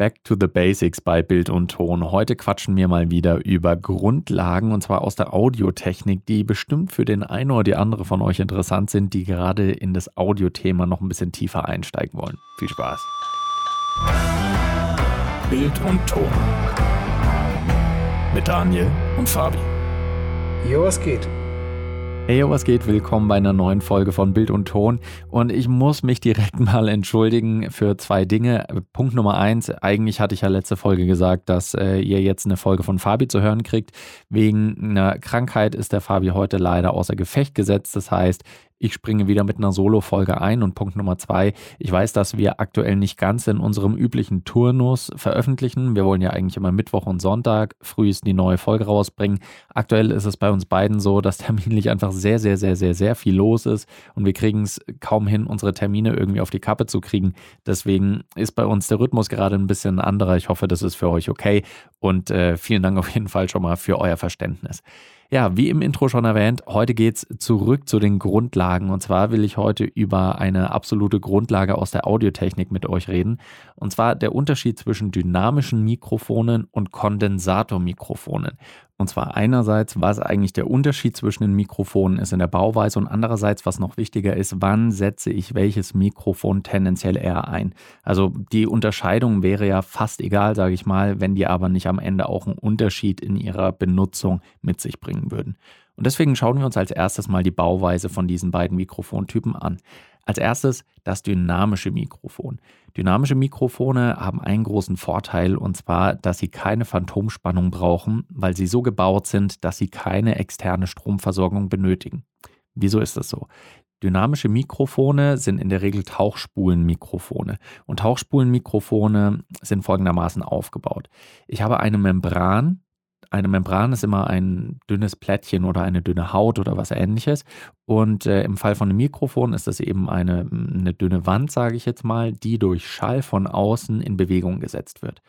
Back to the Basics bei Bild und Ton. Heute quatschen wir mal wieder über Grundlagen und zwar aus der Audiotechnik, die bestimmt für den einen oder die andere von euch interessant sind, die gerade in das Audiothema noch ein bisschen tiefer einsteigen wollen. Viel Spaß. Bild und Ton. Mit Daniel und Fabi. Jo, was geht? Hey, was geht? Willkommen bei einer neuen Folge von Bild und Ton. Und ich muss mich direkt mal entschuldigen für zwei Dinge. Punkt Nummer eins, eigentlich hatte ich ja letzte Folge gesagt, dass äh, ihr jetzt eine Folge von Fabi zu hören kriegt. Wegen einer Krankheit ist der Fabi heute leider außer Gefecht gesetzt. Das heißt, ich springe wieder mit einer Solo-Folge ein. Und Punkt Nummer zwei, ich weiß, dass wir aktuell nicht ganz in unserem üblichen Turnus veröffentlichen. Wir wollen ja eigentlich immer Mittwoch und Sonntag frühest die neue Folge rausbringen. Aktuell ist es bei uns beiden so, dass terminlich einfach sehr, sehr, sehr, sehr, sehr viel los ist und wir kriegen es kaum hin, unsere Termine irgendwie auf die Kappe zu kriegen. Deswegen ist bei uns der Rhythmus gerade ein bisschen anderer. Ich hoffe, das ist für euch okay und äh, vielen Dank auf jeden Fall schon mal für euer Verständnis. Ja, wie im Intro schon erwähnt, heute geht es zurück zu den Grundlagen. Und zwar will ich heute über eine absolute Grundlage aus der Audiotechnik mit euch reden. Und zwar der Unterschied zwischen dynamischen Mikrofonen und Kondensatormikrofonen. Und zwar einerseits, was eigentlich der Unterschied zwischen den Mikrofonen ist in der Bauweise und andererseits, was noch wichtiger ist, wann setze ich welches Mikrofon tendenziell eher ein. Also die Unterscheidung wäre ja fast egal, sage ich mal, wenn die aber nicht am Ende auch einen Unterschied in ihrer Benutzung mit sich bringen würden. Und deswegen schauen wir uns als erstes mal die Bauweise von diesen beiden Mikrofontypen an. Als erstes das dynamische Mikrofon. Dynamische Mikrofone haben einen großen Vorteil und zwar, dass sie keine Phantomspannung brauchen, weil sie so gebaut sind, dass sie keine externe Stromversorgung benötigen. Wieso ist das so? Dynamische Mikrofone sind in der Regel Tauchspulenmikrofone. Und Tauchspulenmikrofone sind folgendermaßen aufgebaut. Ich habe eine Membran, eine Membran ist immer ein dünnes Plättchen oder eine dünne Haut oder was ähnliches. Und äh, im Fall von einem Mikrofon ist das eben eine, eine dünne Wand, sage ich jetzt mal, die durch Schall von außen in Bewegung gesetzt wird.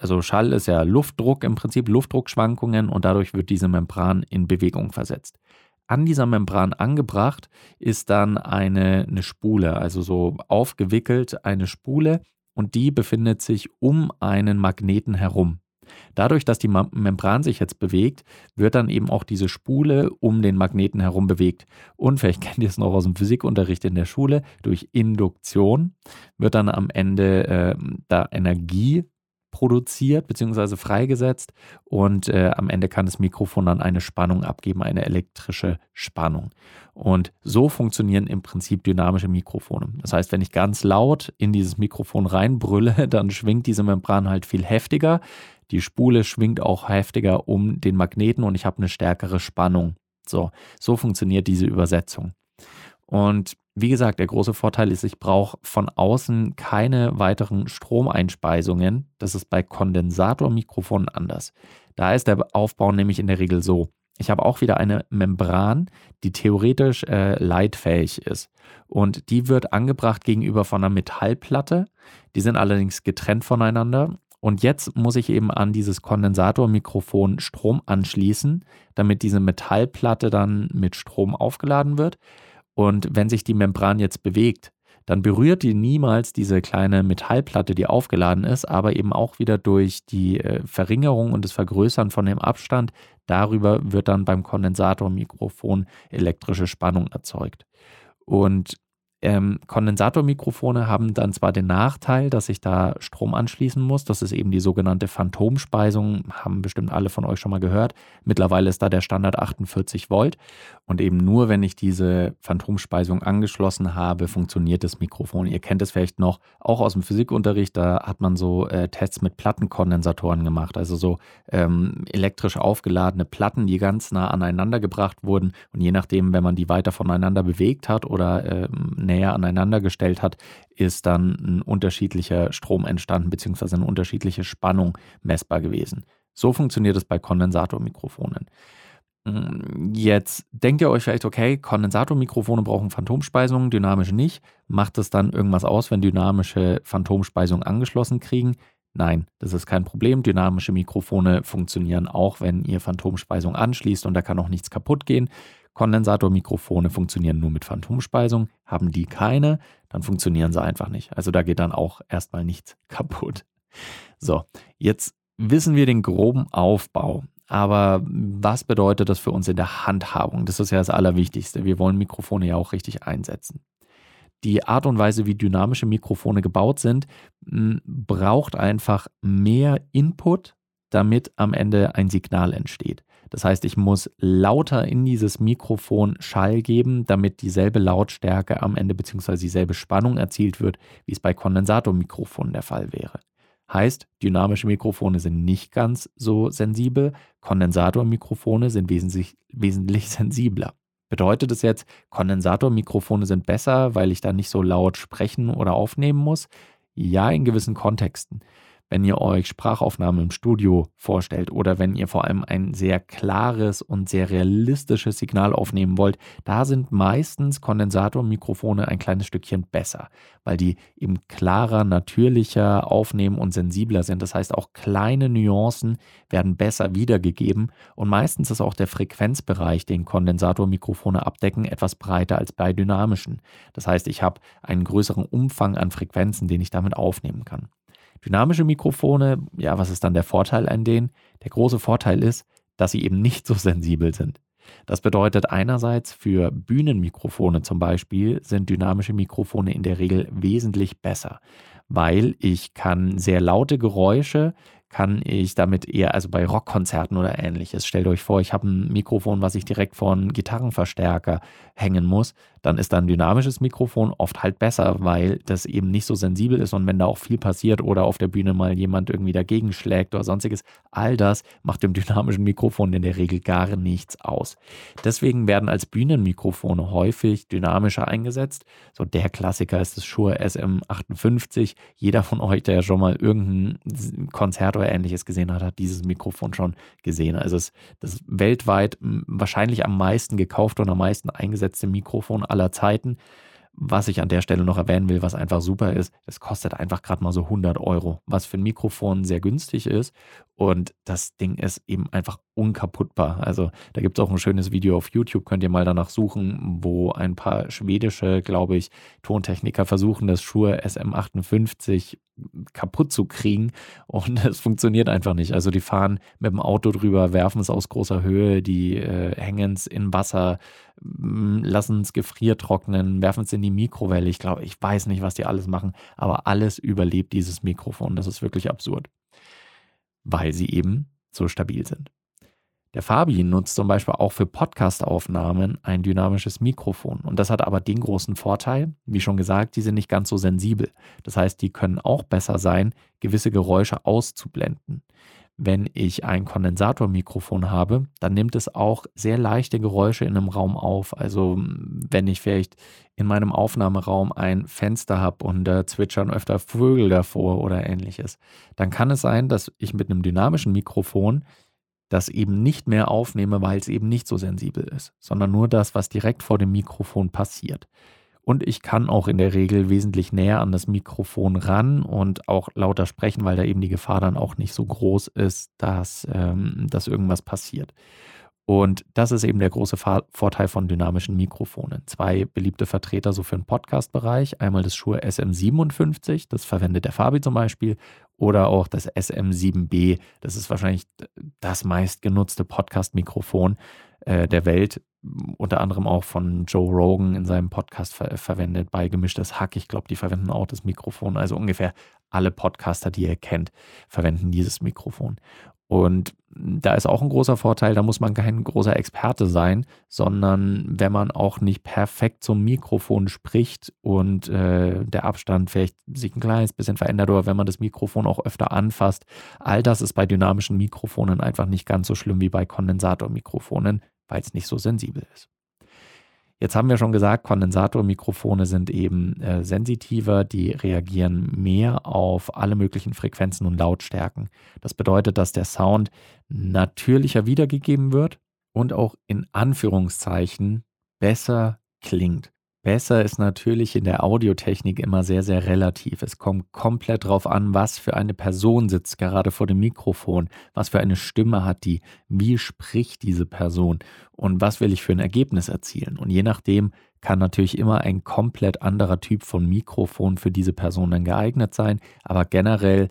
Also Schall ist ja Luftdruck im Prinzip, Luftdruckschwankungen und dadurch wird diese Membran in Bewegung versetzt. An dieser Membran angebracht ist dann eine, eine Spule, also so aufgewickelt eine Spule und die befindet sich um einen Magneten herum. Dadurch, dass die Membran sich jetzt bewegt, wird dann eben auch diese Spule um den Magneten herum bewegt. Und vielleicht kennt ihr es noch aus dem Physikunterricht in der Schule, durch Induktion wird dann am Ende äh, da Energie produziert bzw. freigesetzt und äh, am Ende kann das Mikrofon dann eine Spannung abgeben, eine elektrische Spannung. Und so funktionieren im Prinzip dynamische Mikrofone. Das heißt, wenn ich ganz laut in dieses Mikrofon reinbrülle, dann schwingt diese Membran halt viel heftiger. Die Spule schwingt auch heftiger um den Magneten und ich habe eine stärkere Spannung. So, so funktioniert diese Übersetzung. Und wie gesagt, der große Vorteil ist, ich brauche von außen keine weiteren Stromeinspeisungen. Das ist bei Kondensatormikrofonen anders. Da ist der Aufbau nämlich in der Regel so. Ich habe auch wieder eine Membran, die theoretisch äh, leitfähig ist. Und die wird angebracht gegenüber von einer Metallplatte. Die sind allerdings getrennt voneinander. Und jetzt muss ich eben an dieses Kondensatormikrofon Strom anschließen, damit diese Metallplatte dann mit Strom aufgeladen wird. Und wenn sich die Membran jetzt bewegt, dann berührt die niemals diese kleine Metallplatte, die aufgeladen ist, aber eben auch wieder durch die äh, Verringerung und das Vergrößern von dem Abstand, darüber wird dann beim Kondensatormikrofon elektrische Spannung erzeugt. Und ähm, Kondensatormikrofone haben dann zwar den Nachteil, dass ich da Strom anschließen muss. Das ist eben die sogenannte Phantomspeisung. Haben bestimmt alle von euch schon mal gehört. Mittlerweile ist da der Standard 48 Volt. Und eben nur, wenn ich diese Phantomspeisung angeschlossen habe, funktioniert das Mikrofon. Ihr kennt es vielleicht noch, auch aus dem Physikunterricht, da hat man so äh, Tests mit Plattenkondensatoren gemacht. Also so ähm, elektrisch aufgeladene Platten, die ganz nah aneinander gebracht wurden. Und je nachdem, wenn man die weiter voneinander bewegt hat oder ähm, näher aneinander gestellt hat, ist dann ein unterschiedlicher Strom entstanden, beziehungsweise eine unterschiedliche Spannung messbar gewesen. So funktioniert es bei Kondensatormikrofonen. Hm, jetzt denkt ihr euch vielleicht, okay, Kondensatormikrofone brauchen Phantomspeisungen, dynamische nicht. Macht es dann irgendwas aus, wenn dynamische Phantomspeisungen angeschlossen kriegen? Nein, das ist kein Problem. Dynamische Mikrofone funktionieren auch, wenn ihr Phantomspeisung anschließt und da kann auch nichts kaputt gehen. Kondensatormikrofone funktionieren nur mit Phantomspeisung. Haben die keine, dann funktionieren sie einfach nicht. Also da geht dann auch erstmal nichts kaputt. So, jetzt wissen wir den groben Aufbau. Aber was bedeutet das für uns in der Handhabung? Das ist ja das Allerwichtigste. Wir wollen Mikrofone ja auch richtig einsetzen. Die Art und Weise, wie dynamische Mikrofone gebaut sind, braucht einfach mehr Input, damit am Ende ein Signal entsteht. Das heißt, ich muss lauter in dieses Mikrofon Schall geben, damit dieselbe Lautstärke am Ende bzw. dieselbe Spannung erzielt wird, wie es bei Kondensatormikrofonen der Fall wäre. Heißt, dynamische Mikrofone sind nicht ganz so sensibel, Kondensatormikrofone sind wesentlich, wesentlich sensibler. Bedeutet es jetzt, Kondensatormikrofone sind besser, weil ich da nicht so laut sprechen oder aufnehmen muss? Ja, in gewissen Kontexten wenn ihr euch Sprachaufnahmen im Studio vorstellt oder wenn ihr vor allem ein sehr klares und sehr realistisches Signal aufnehmen wollt, da sind meistens Kondensatormikrofone ein kleines Stückchen besser, weil die eben klarer, natürlicher aufnehmen und sensibler sind. Das heißt, auch kleine Nuancen werden besser wiedergegeben und meistens ist auch der Frequenzbereich, den Kondensatormikrofone abdecken, etwas breiter als bei dynamischen. Das heißt, ich habe einen größeren Umfang an Frequenzen, den ich damit aufnehmen kann. Dynamische Mikrofone, ja, was ist dann der Vorteil an denen? Der große Vorteil ist, dass sie eben nicht so sensibel sind. Das bedeutet einerseits für Bühnenmikrofone zum Beispiel sind dynamische Mikrofone in der Regel wesentlich besser, weil ich kann sehr laute Geräusche kann ich damit eher, also bei Rockkonzerten oder ähnliches, stellt euch vor, ich habe ein Mikrofon, was ich direkt vor einen Gitarrenverstärker hängen muss, dann ist da ein dynamisches Mikrofon oft halt besser, weil das eben nicht so sensibel ist und wenn da auch viel passiert oder auf der Bühne mal jemand irgendwie dagegen schlägt oder sonstiges, all das macht dem dynamischen Mikrofon in der Regel gar nichts aus. Deswegen werden als Bühnenmikrofone häufig dynamischer eingesetzt. So der Klassiker ist das Shure SM58. Jeder von euch, der ja schon mal irgendein Konzert oder ähnliches gesehen hat, hat dieses Mikrofon schon gesehen. Also es, das weltweit wahrscheinlich am meisten gekaufte und am meisten eingesetzte Mikrofon aller Zeiten. Was ich an der Stelle noch erwähnen will, was einfach super ist, es kostet einfach gerade mal so 100 Euro, was für ein Mikrofon sehr günstig ist. Und das Ding ist eben einfach unkaputtbar. Also da gibt es auch ein schönes Video auf YouTube, könnt ihr mal danach suchen, wo ein paar schwedische, glaube ich, Tontechniker versuchen, das Shure SM58 kaputt zu kriegen und es funktioniert einfach nicht. Also die fahren mit dem Auto drüber, werfen es aus großer Höhe, die äh, hängen es in Wasser, lassen es gefriertrocknen, werfen es in die Mikrowelle. Ich glaube, ich weiß nicht, was die alles machen, aber alles überlebt dieses Mikrofon. Das ist wirklich absurd, weil sie eben so stabil sind. Der Fabi nutzt zum Beispiel auch für Podcast-Aufnahmen ein dynamisches Mikrofon. Und das hat aber den großen Vorteil, wie schon gesagt, die sind nicht ganz so sensibel. Das heißt, die können auch besser sein, gewisse Geräusche auszublenden wenn ich ein Kondensatormikrofon habe, dann nimmt es auch sehr leichte Geräusche in einem Raum auf. Also wenn ich vielleicht in meinem Aufnahmeraum ein Fenster habe und da zwitschern öfter Vögel davor oder ähnliches, dann kann es sein, dass ich mit einem dynamischen Mikrofon das eben nicht mehr aufnehme, weil es eben nicht so sensibel ist, sondern nur das, was direkt vor dem Mikrofon passiert. Und ich kann auch in der Regel wesentlich näher an das Mikrofon ran und auch lauter sprechen, weil da eben die Gefahr dann auch nicht so groß ist, dass, ähm, dass irgendwas passiert. Und das ist eben der große Vorteil von dynamischen Mikrofonen. Zwei beliebte Vertreter so für den Podcast-Bereich. Einmal das Shure SM57, das verwendet der Fabi zum Beispiel, oder auch das SM7B. Das ist wahrscheinlich das meistgenutzte Podcast-Mikrofon äh, der Welt unter anderem auch von Joe Rogan in seinem Podcast ver verwendet, bei Gemischtes Hack. Ich glaube, die verwenden auch das Mikrofon. Also ungefähr alle Podcaster, die ihr kennt, verwenden dieses Mikrofon. Und da ist auch ein großer Vorteil, da muss man kein großer Experte sein, sondern wenn man auch nicht perfekt zum Mikrofon spricht und äh, der Abstand vielleicht sich ein kleines bisschen verändert oder wenn man das Mikrofon auch öfter anfasst, all das ist bei dynamischen Mikrofonen einfach nicht ganz so schlimm wie bei Kondensatormikrofonen weil es nicht so sensibel ist. Jetzt haben wir schon gesagt, Kondensatormikrofone sind eben äh, sensitiver, die reagieren mehr auf alle möglichen Frequenzen und Lautstärken. Das bedeutet, dass der Sound natürlicher wiedergegeben wird und auch in Anführungszeichen besser klingt. Besser ist natürlich in der Audiotechnik immer sehr, sehr relativ. Es kommt komplett drauf an, was für eine Person sitzt gerade vor dem Mikrofon, was für eine Stimme hat die, wie spricht diese Person und was will ich für ein Ergebnis erzielen. Und je nachdem kann natürlich immer ein komplett anderer Typ von Mikrofon für diese Person dann geeignet sein. Aber generell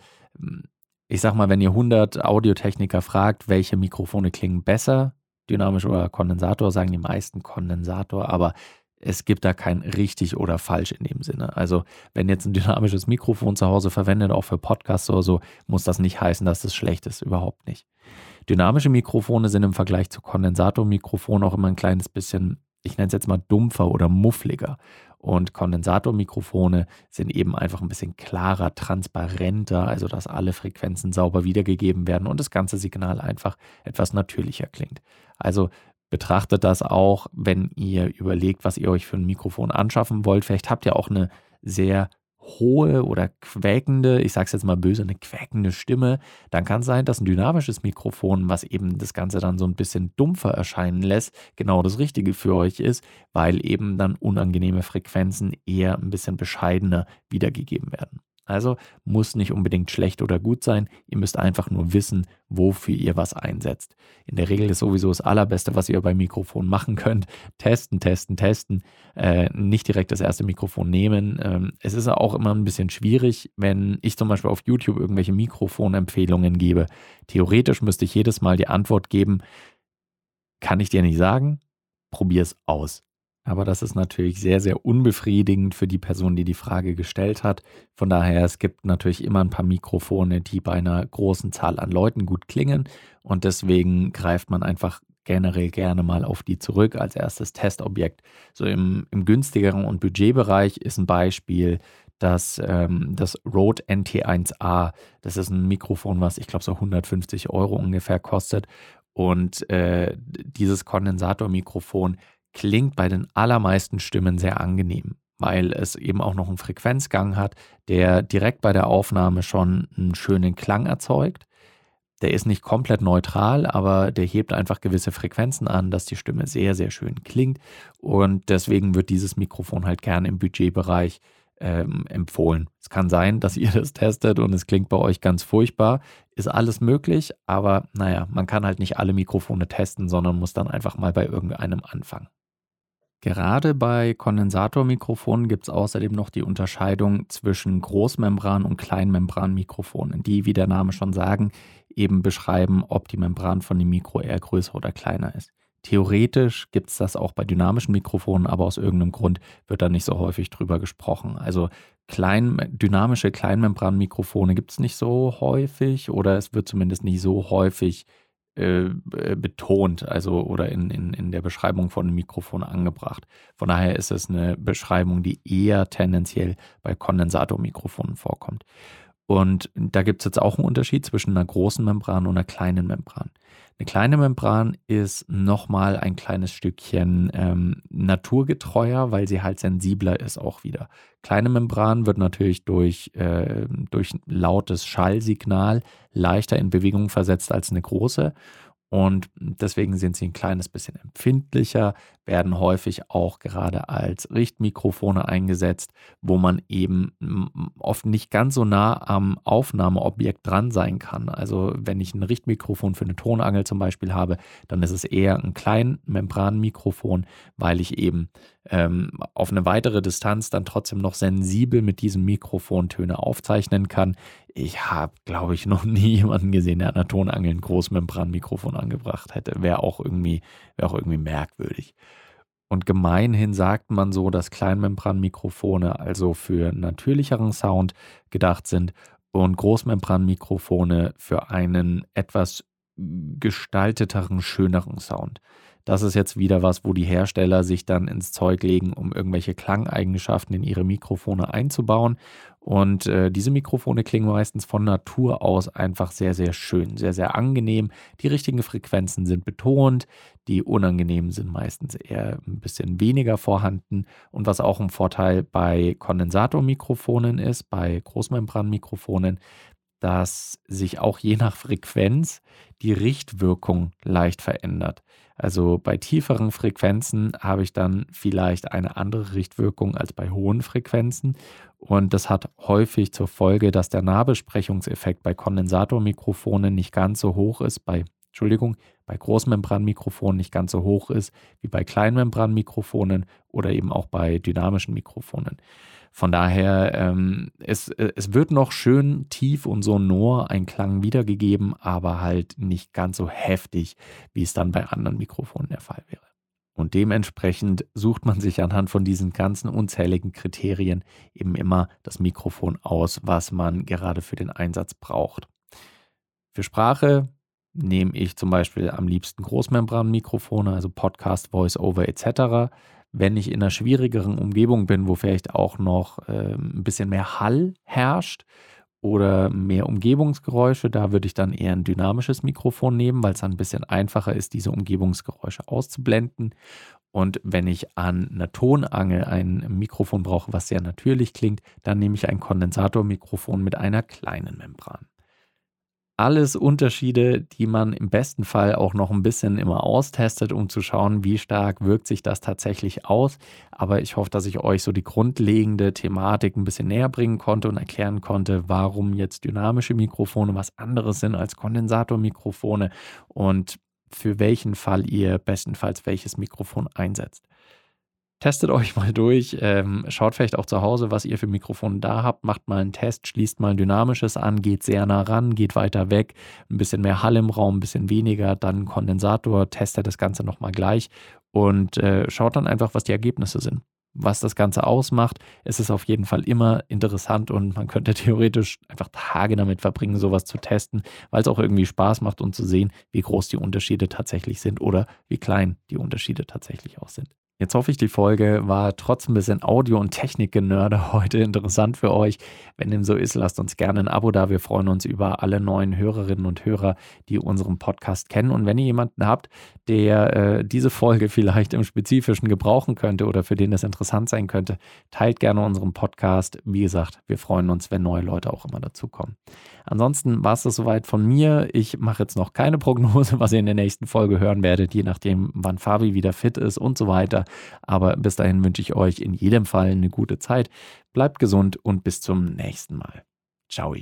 ich sag mal, wenn ihr 100 Audiotechniker fragt, welche Mikrofone klingen besser, dynamisch oder Kondensator, sagen die meisten Kondensator, aber es gibt da kein richtig oder falsch in dem Sinne. Also wenn jetzt ein dynamisches Mikrofon zu Hause verwendet, auch für Podcasts oder so, muss das nicht heißen, dass es schlecht ist, überhaupt nicht. Dynamische Mikrofone sind im Vergleich zu Kondensatormikrofonen auch immer ein kleines bisschen, ich nenne es jetzt mal dumpfer oder muffliger. Und Kondensatormikrofone sind eben einfach ein bisschen klarer, transparenter, also dass alle Frequenzen sauber wiedergegeben werden und das ganze Signal einfach etwas natürlicher klingt. Also betrachtet das auch, wenn ihr überlegt, was ihr euch für ein Mikrofon anschaffen wollt. Vielleicht habt ihr auch eine sehr hohe oder quäkende, ich sage es jetzt mal böse, eine quäkende Stimme, dann kann es sein, dass ein dynamisches Mikrofon, was eben das Ganze dann so ein bisschen dumpfer erscheinen lässt, genau das Richtige für euch ist, weil eben dann unangenehme Frequenzen eher ein bisschen bescheidener wiedergegeben werden. Also muss nicht unbedingt schlecht oder gut sein. Ihr müsst einfach nur wissen, wofür ihr was einsetzt. In der Regel ist sowieso das Allerbeste, was ihr beim Mikrofon machen könnt. Testen, testen, testen. Äh, nicht direkt das erste Mikrofon nehmen. Ähm, es ist auch immer ein bisschen schwierig, wenn ich zum Beispiel auf YouTube irgendwelche Mikrofonempfehlungen gebe. Theoretisch müsste ich jedes Mal die Antwort geben, kann ich dir nicht sagen, probier es aus. Aber das ist natürlich sehr, sehr unbefriedigend für die Person, die die Frage gestellt hat. Von daher, es gibt natürlich immer ein paar Mikrofone, die bei einer großen Zahl an Leuten gut klingen. Und deswegen greift man einfach generell gerne mal auf die zurück als erstes Testobjekt. So im, im günstigeren und Budgetbereich ist ein Beispiel das, ähm, das Rode NT1A. Das ist ein Mikrofon, was ich glaube so 150 Euro ungefähr kostet. Und äh, dieses Kondensatormikrofon klingt bei den allermeisten Stimmen sehr angenehm, weil es eben auch noch einen Frequenzgang hat, der direkt bei der Aufnahme schon einen schönen Klang erzeugt. Der ist nicht komplett neutral, aber der hebt einfach gewisse Frequenzen an, dass die Stimme sehr, sehr schön klingt. Und deswegen wird dieses Mikrofon halt gerne im Budgetbereich ähm, empfohlen. Es kann sein, dass ihr das testet und es klingt bei euch ganz furchtbar. Ist alles möglich, aber naja, man kann halt nicht alle Mikrofone testen, sondern muss dann einfach mal bei irgendeinem anfangen. Gerade bei Kondensatormikrofonen gibt es außerdem noch die Unterscheidung zwischen Großmembran- und Kleinmembranmikrofonen, die, wie der Name schon sagen, eben beschreiben, ob die Membran von dem Mikro eher größer oder kleiner ist. Theoretisch gibt es das auch bei dynamischen Mikrofonen, aber aus irgendeinem Grund wird da nicht so häufig drüber gesprochen. Also klein, dynamische Kleinmembranmikrofone gibt es nicht so häufig oder es wird zumindest nicht so häufig äh, äh, betont, also oder in, in, in der Beschreibung von einem Mikrofon angebracht. Von daher ist es eine Beschreibung, die eher tendenziell bei Kondensatormikrofonen vorkommt. Und da gibt es jetzt auch einen Unterschied zwischen einer großen Membran und einer kleinen Membran. Eine kleine Membran ist nochmal ein kleines Stückchen ähm, naturgetreuer, weil sie halt sensibler ist auch wieder. Kleine Membran wird natürlich durch, äh, durch lautes Schallsignal leichter in Bewegung versetzt als eine große und deswegen sind sie ein kleines bisschen empfindlicher, werden häufig auch gerade als Richtmikrofone eingesetzt, wo man eben oft nicht ganz so nah am Aufnahmeobjekt dran sein kann. Also wenn ich ein Richtmikrofon für eine Tonangel zum Beispiel habe, dann ist es eher ein Kleinmembranmikrofon, weil ich eben ähm, auf eine weitere Distanz dann trotzdem noch sensibel mit diesem Mikrofon Töne aufzeichnen kann. Ich habe, glaube ich, noch nie jemanden gesehen, der an einer Tonangel ein Großmembranmikrofon angebracht hätte. Wäre auch irgendwie, wäre auch irgendwie merkwürdig. Und gemeinhin sagt man so, dass Kleinmembranmikrofone also für natürlicheren Sound gedacht sind und Großmembranmikrofone für einen etwas gestalteteren, schöneren Sound. Das ist jetzt wieder was, wo die Hersteller sich dann ins Zeug legen, um irgendwelche Klangeigenschaften in ihre Mikrofone einzubauen. Und äh, diese Mikrofone klingen meistens von Natur aus einfach sehr, sehr schön, sehr, sehr angenehm. Die richtigen Frequenzen sind betont, die unangenehmen sind meistens eher ein bisschen weniger vorhanden. Und was auch ein Vorteil bei Kondensatormikrofonen ist, bei Großmembranmikrofonen, dass sich auch je nach Frequenz die Richtwirkung leicht verändert. Also bei tieferen Frequenzen habe ich dann vielleicht eine andere Richtwirkung als bei hohen Frequenzen. Und das hat häufig zur Folge, dass der Nahbesprechungseffekt bei Kondensatormikrofonen nicht ganz so hoch ist, bei Entschuldigung, bei Großmembranmikrofonen nicht ganz so hoch ist wie bei Kleinmembranmikrofonen oder eben auch bei dynamischen Mikrofonen. Von daher, ähm, es, es wird noch schön tief und sonor ein Klang wiedergegeben, aber halt nicht ganz so heftig, wie es dann bei anderen Mikrofonen der Fall wäre. Und dementsprechend sucht man sich anhand von diesen ganzen unzähligen Kriterien eben immer das Mikrofon aus, was man gerade für den Einsatz braucht. Für Sprache nehme ich zum Beispiel am liebsten Großmembranmikrofone, also Podcast, Voice-Over etc. Wenn ich in einer schwierigeren Umgebung bin, wo vielleicht auch noch äh, ein bisschen mehr Hall herrscht oder mehr Umgebungsgeräusche, da würde ich dann eher ein dynamisches Mikrofon nehmen, weil es dann ein bisschen einfacher ist, diese Umgebungsgeräusche auszublenden. Und wenn ich an einer Tonangel ein Mikrofon brauche, was sehr natürlich klingt, dann nehme ich ein Kondensatormikrofon mit einer kleinen Membran alles Unterschiede, die man im besten Fall auch noch ein bisschen immer austestet, um zu schauen, wie stark wirkt sich das tatsächlich aus. Aber ich hoffe, dass ich euch so die grundlegende Thematik ein bisschen näher bringen konnte und erklären konnte, warum jetzt dynamische Mikrofone was anderes sind als Kondensatormikrofone und für welchen Fall ihr bestenfalls welches Mikrofon einsetzt. Testet euch mal durch, ähm, schaut vielleicht auch zu Hause, was ihr für Mikrofone da habt, macht mal einen Test, schließt mal ein dynamisches an, geht sehr nah ran, geht weiter weg, ein bisschen mehr Hall im Raum, ein bisschen weniger, dann Kondensator, testet das Ganze nochmal gleich und äh, schaut dann einfach, was die Ergebnisse sind. Was das Ganze ausmacht, es ist auf jeden Fall immer interessant und man könnte theoretisch einfach Tage damit verbringen, sowas zu testen, weil es auch irgendwie Spaß macht und zu sehen, wie groß die Unterschiede tatsächlich sind oder wie klein die Unterschiede tatsächlich auch sind. Jetzt hoffe ich, die Folge war trotz ein bisschen Audio- und Technikgenörde heute interessant für euch. Wenn dem so ist, lasst uns gerne ein Abo da. Wir freuen uns über alle neuen Hörerinnen und Hörer, die unseren Podcast kennen. Und wenn ihr jemanden habt, der äh, diese Folge vielleicht im Spezifischen gebrauchen könnte oder für den es interessant sein könnte, teilt gerne unseren Podcast. Wie gesagt, wir freuen uns, wenn neue Leute auch immer dazukommen. Ansonsten war es das soweit von mir. Ich mache jetzt noch keine Prognose, was ihr in der nächsten Folge hören werdet, je nachdem, wann Fabi wieder fit ist und so weiter. Aber bis dahin wünsche ich euch in jedem Fall eine gute Zeit. Bleibt gesund und bis zum nächsten Mal. Ciao.